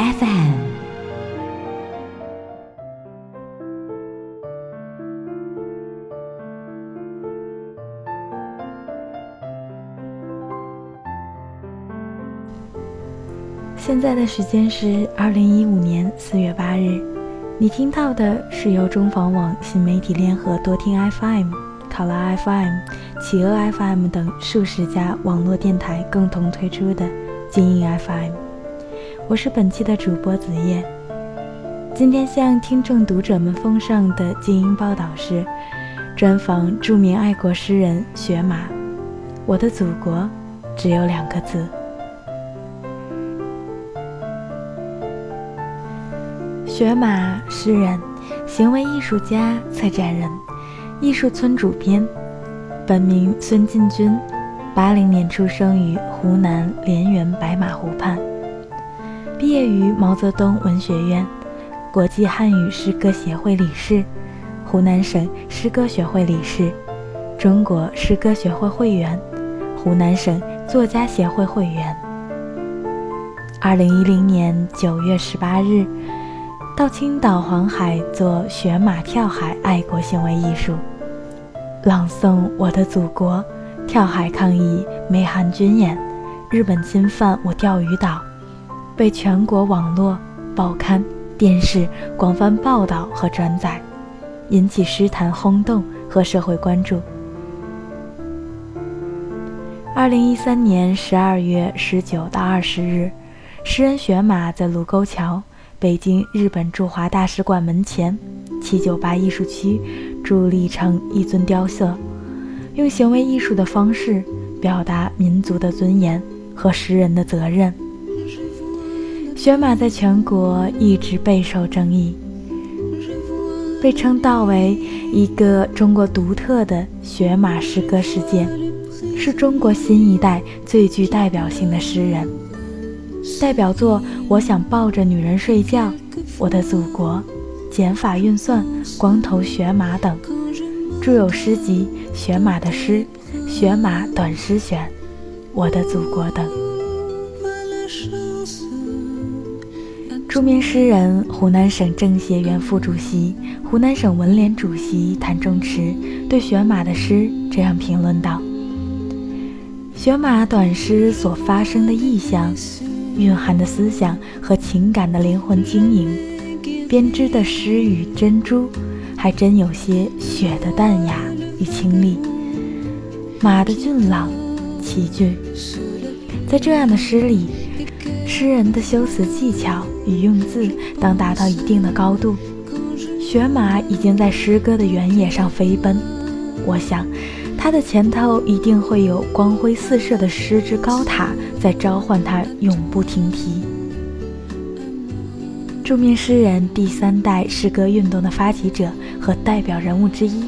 FM》。现在的时间是二零一五年四月八日，你听到的是由中房网新媒体联合多听 FM、考拉 FM、企鹅 FM 等数十家网络电台共同推出的精英 FM。我是本期的主播子夜。今天向听众读者们奉上的精英报道是专访著名爱国诗人雪马。我的祖国只有两个字。雪马，诗人，行为艺术家、策展人，艺术村主编，本名孙进军，八零年出生于湖南涟源白马湖畔，毕业于毛泽东文学院，国际汉语诗歌协会理事，湖南省诗歌学会理事，中国诗歌学会会员，湖南省作家协会会员。二零一零年九月十八日。到青岛黄海做雪马跳海爱国行为艺术，朗诵我的祖国，跳海抗议美韩军演，日本侵犯我钓鱼岛，被全国网络、报刊、电视广泛报道和转载，引起诗坛轰动和社会关注。二零一三年十二月十九到二十日，诗人雪马在卢沟桥。北京日本驻华大使馆门前七九八艺术区伫立成一尊雕塑，用行为艺术的方式表达民族的尊严和诗人的责任。雪马在全国一直备受争议，被称道为一个中国独特的雪马诗歌事件，是中国新一代最具代表性的诗人。代表作《我想抱着女人睡觉》《我的祖国》《减法运算》《光头雪马》等，著有诗集《雪马的诗》《雪马短诗选》《我的祖国》等。著名诗人、湖南省政协原副主席、湖南省文联主席谭仲池对雪马的诗这样评论道：“雪马短诗所发生的意象。”蕴含的思想和情感的灵魂晶莹，编织的诗语珍珠，还真有些雪的淡雅与清丽，马的俊朗奇俊。在这样的诗里，诗人的修辞技巧与用字当达到一定的高度，雪马已经在诗歌的原野上飞奔。我想。它的前头一定会有光辉四射的诗之高塔在召唤它永不停蹄。著名诗人第三代诗歌运动的发起者和代表人物之一，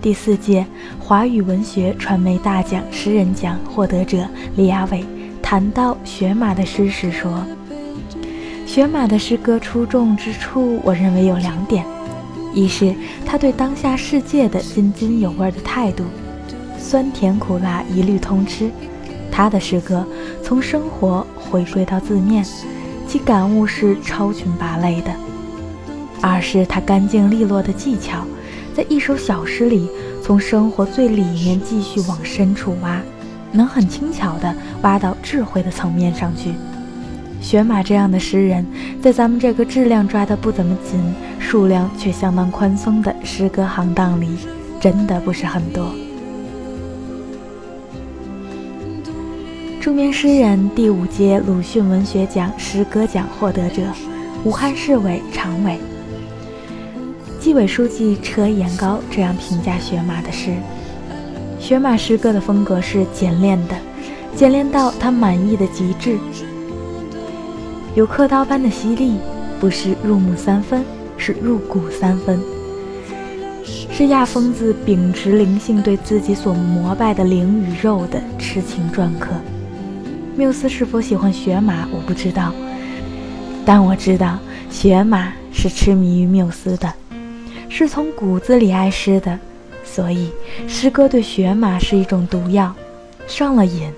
第四届华语文学传媒大奖诗人奖获得者李亚伟谈到雪马的诗时说：“雪马的诗歌出众之处，我认为有两点。”一是他对当下世界的津津有味的态度，酸甜苦辣一律通吃。他的诗歌从生活回归到字面，其感悟是超群拔类的。二是他干净利落的技巧，在一首小诗里，从生活最里面继续往深处挖，能很轻巧地挖到智慧的层面上去。雪马这样的诗人，在咱们这个质量抓得不怎么紧、数量却相当宽松的诗歌行当里，真的不是很多。著名诗人第五届鲁迅文学奖诗歌奖获得者，武汉市委常委、纪委书记车延高这样评价雪马的诗：雪马诗歌的风格是简练的，简练到他满意的极致。有刻刀般的犀利，不是入木三分，是入骨三分。是亚疯子秉持灵性对自己所膜拜的灵与肉的痴情篆刻。缪斯是否喜欢雪马，我不知道，但我知道雪马是痴迷于缪斯的，是从骨子里爱诗的，所以诗歌对雪马是一种毒药，上了瘾，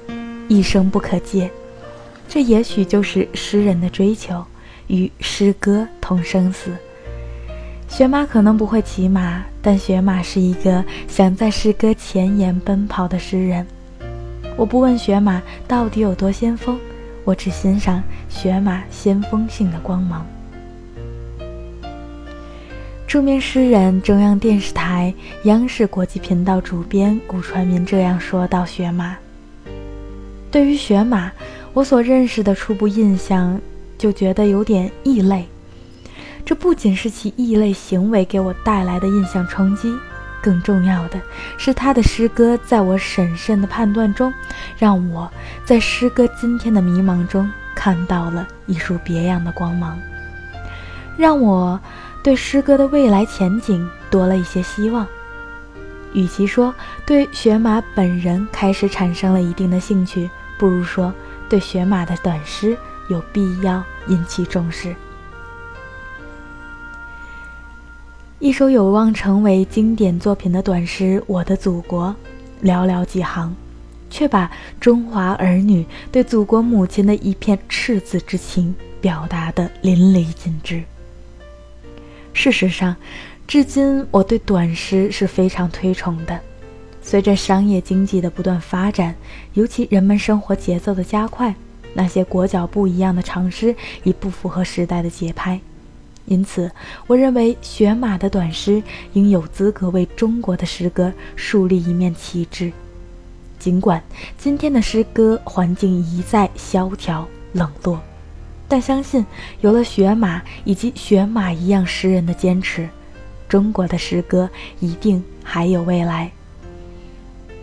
一生不可戒。这也许就是诗人的追求，与诗歌同生死。雪马可能不会骑马，但雪马是一个想在诗歌前沿奔跑的诗人。我不问雪马到底有多先锋，我只欣赏雪马先锋性的光芒。著名诗人、中央电视台央视国际频道主编顾传民这样说到：雪马。对于雪马，我所认识的初步印象就觉得有点异类。这不仅是其异类行为给我带来的印象冲击，更重要的是他的诗歌在我审慎的判断中，让我在诗歌今天的迷茫中看到了一束别样的光芒，让我对诗歌的未来前景多了一些希望。与其说对雪马本人开始产生了一定的兴趣，不如说对雪马的短诗有必要引起重视。一首有望成为经典作品的短诗《我的祖国》，寥寥几行，却把中华儿女对祖国母亲的一片赤子之情表达得淋漓尽致。事实上，至今我对短诗是非常推崇的。随着商业经济的不断发展，尤其人们生活节奏的加快，那些裹脚不一样的长诗已不符合时代的节拍。因此，我认为雪马的短诗应有资格为中国的诗歌树立一面旗帜。尽管今天的诗歌环境一再萧条冷落，但相信有了雪马以及雪马一样诗人的坚持，中国的诗歌一定还有未来。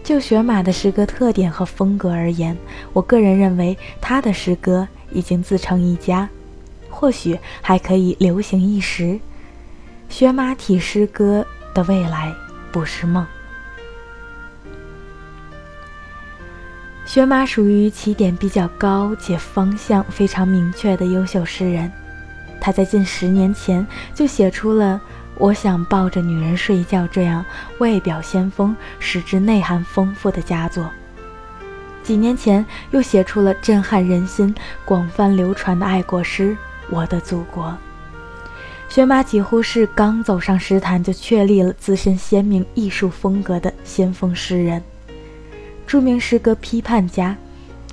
就雪马的诗歌特点和风格而言，我个人认为他的诗歌已经自成一家。或许还可以流行一时。学马体诗歌的未来不是梦。学马属于起点比较高且方向非常明确的优秀诗人，他在近十年前就写出了《我想抱着女人睡觉》这样外表先锋、实质内涵丰富的佳作。几年前又写出了震撼人心、广泛流传的爱国诗。我的祖国，雪马几乎是刚走上诗坛就确立了自身鲜明艺术风格的先锋诗人，著名诗歌批判家、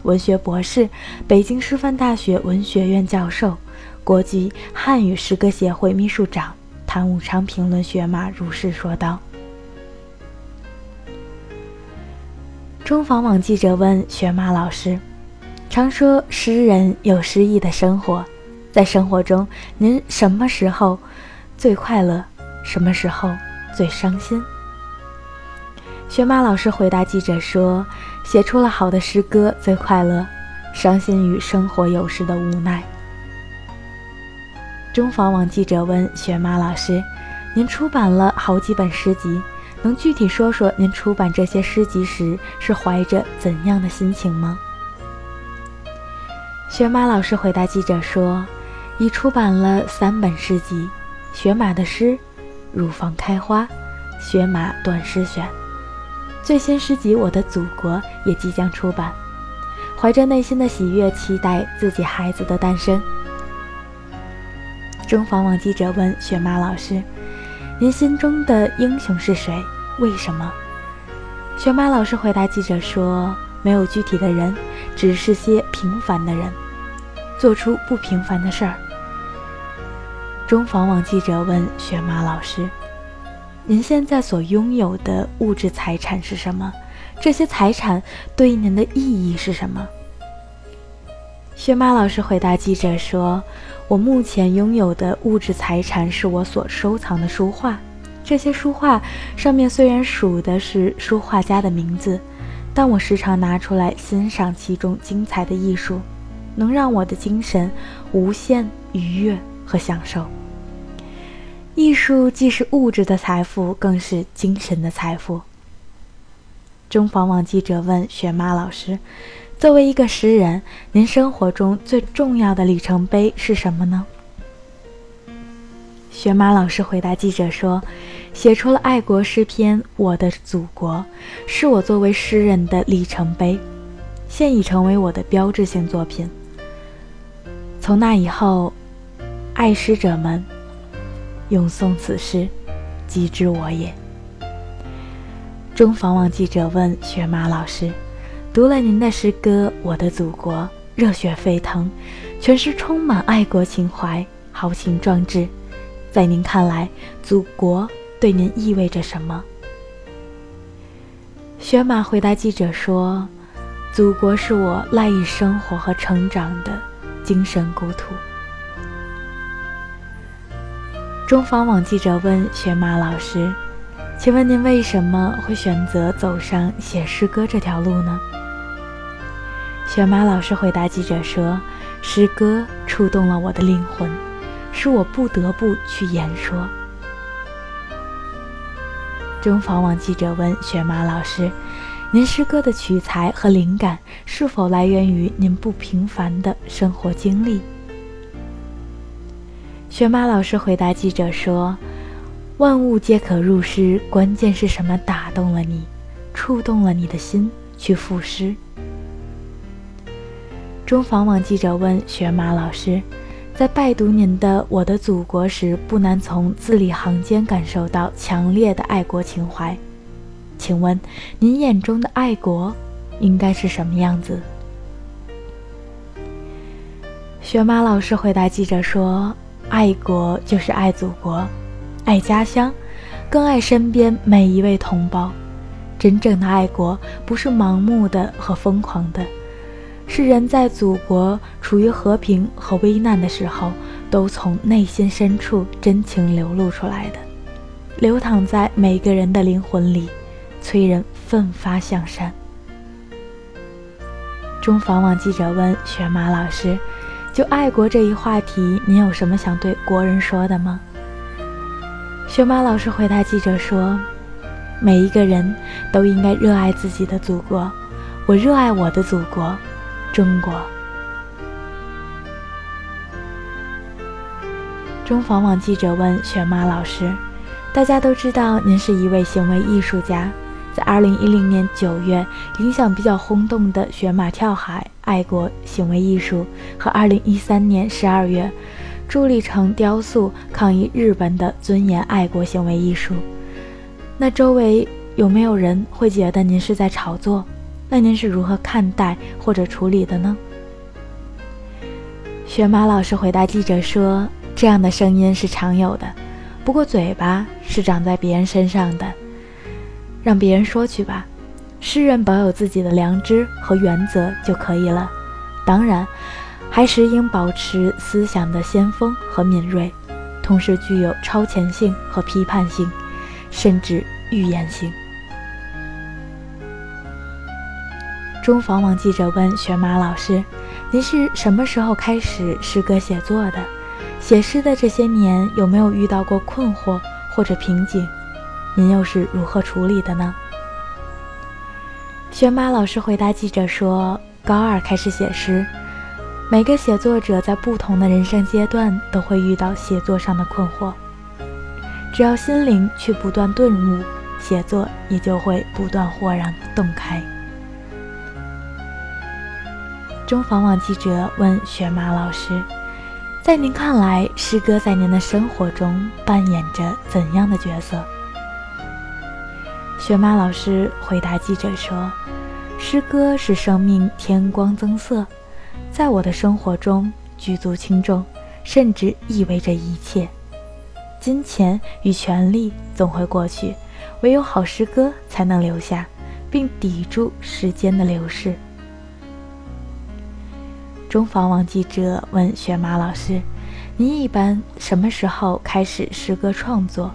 文学博士，北京师范大学文学院教授，国际汉语诗歌协会秘书长谭武昌评论雪马如是说道。中访网记者问雪马老师：“常说诗人有诗意的生活。”在生活中，您什么时候最快乐？什么时候最伤心？雪马老师回答记者说：“写出了好的诗歌最快乐，伤心于生活有时的无奈。”中房网记者问雪马老师：“您出版了好几本诗集，能具体说说您出版这些诗集时是怀着怎样的心情吗？”雪马老师回答记者说。已出版了三本诗集，《雪马的诗》《乳房开花》《雪马短诗选》，最新诗集《我的祖国》也即将出版。怀着内心的喜悦，期待自己孩子的诞生。中访网记者问雪马老师：“您心中的英雄是谁？为什么？”雪马老师回答记者说：“没有具体的人，只是些平凡的人，做出不平凡的事儿。”中访网记者问雪马老师：“您现在所拥有的物质财产是什么？这些财产对您的意义是什么？”薛妈老师回答记者说：“我目前拥有的物质财产是我所收藏的书画。这些书画上面虽然数的是书画家的名字，但我时常拿出来欣赏其中精彩的艺术。能让我的精神无限愉悦和享受。艺术既是物质的财富，更是精神的财富。中房网记者问雪妈老师：“作为一个诗人，您生活中最重要的里程碑是什么呢？”雪妈老师回答记者说：“写出了爱国诗篇《我的祖国》，是我作为诗人的里程碑，现已成为我的标志性作品。从那以后，爱诗者们。”咏诵此诗，即知我也。中房网记者问雪马老师：“读了您的诗歌《我的祖国》，热血沸腾，全诗充满爱国情怀，豪情壮志。在您看来，祖国对您意味着什么？”雪马回答记者说：“祖国是我赖以生活和成长的精神故土。”中房网记者问雪马老师：“请问您为什么会选择走上写诗歌这条路呢？”雪马老师回答记者说：“诗歌触动了我的灵魂，使我不得不去言说。”中房网记者问雪马老师：“您诗歌的取材和灵感是否来源于您不平凡的生活经历？”雪马老师回答记者说：“万物皆可入诗，关键是什么打动了你，触动了你的心去赋诗。”中房网记者问雪马老师：“在拜读您的《我的祖国》时，不难从字里行间感受到强烈的爱国情怀，请问您眼中的爱国应该是什么样子？”雪马老师回答记者说。爱国就是爱祖国，爱家乡，更爱身边每一位同胞。真正的爱国不是盲目的和疯狂的，是人在祖国处于和平和危难的时候，都从内心深处真情流露出来的，流淌在每个人的灵魂里，催人奋发向善。中房网记者问雪马老师。就爱国这一话题，您有什么想对国人说的吗？雪马老师回答记者说：“每一个人都应该热爱自己的祖国，我热爱我的祖国，中国。”中房网记者问雪马老师：“大家都知道您是一位行为艺术家。”在二零一零年九月，影响比较轰动的雪马跳海爱国行为艺术，和二零一三年十二月，伫立成雕塑抗议日本的尊严爱国行为艺术，那周围有没有人会觉得您是在炒作？那您是如何看待或者处理的呢？雪马老师回答记者说：“这样的声音是常有的，不过嘴巴是长在别人身上的。”让别人说去吧，诗人保有自己的良知和原则就可以了。当然，还是应保持思想的先锋和敏锐，同时具有超前性和批判性，甚至预言性。中房网记者问雪马老师：“您是什么时候开始诗歌写作的？写诗的这些年有没有遇到过困惑或者瓶颈？”您又是如何处理的呢？玄马老师回答记者说：“高二开始写诗，每个写作者在不同的人生阶段都会遇到写作上的困惑。只要心灵去不断顿悟，写作也就会不断豁然洞开。”中房网记者问玄马老师：“在您看来，诗歌在您的生活中扮演着怎样的角色？”雪马老师回答记者说：“诗歌使生命添光增色，在我的生活中举足轻重，甚至意味着一切。金钱与权力总会过去，唯有好诗歌才能留下，并抵住时间的流逝。”中房网记者问雪马老师：“您一般什么时候开始诗歌创作？”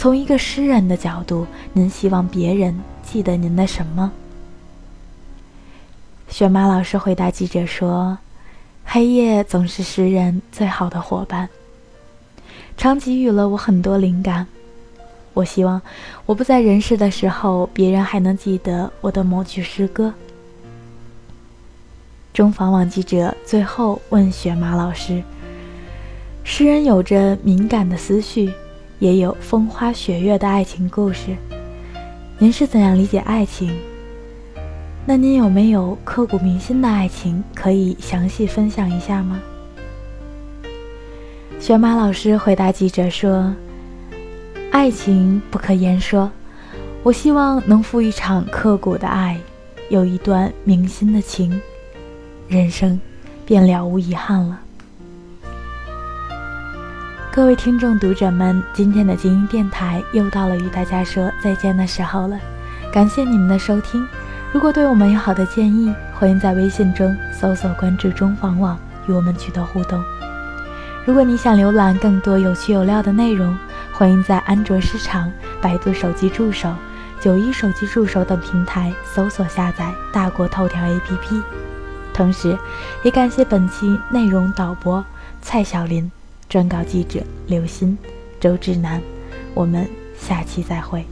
从一个诗人的角度，您希望别人记得您的什么？雪马老师回答记者说：“黑夜总是诗人最好的伙伴，常给予了我很多灵感。我希望我不在人世的时候，别人还能记得我的某句诗歌。中访网记者最后问雪马老师：“诗人有着敏感的思绪，也有风花雪月的爱情故事，您是怎样理解爱情？那您有没有刻骨铭心的爱情可以详细分享一下吗？”玄马老师回答记者说：“爱情不可言说，我希望能赴一场刻骨的爱，有一段铭心的情。”人生便了无遗憾了。各位听众、读者们，今天的精英电台又到了与大家说再见的时候了。感谢你们的收听。如果对我们有好的建议，欢迎在微信中搜索关注“中房网”与我们取得互动。如果你想浏览更多有趣有料的内容，欢迎在安卓市场、百度手机助手、九一手机助手等平台搜索下载大国头条 APP。同时，也感谢本期内容导播蔡小林，撰稿记者刘鑫、周志南。我们下期再会。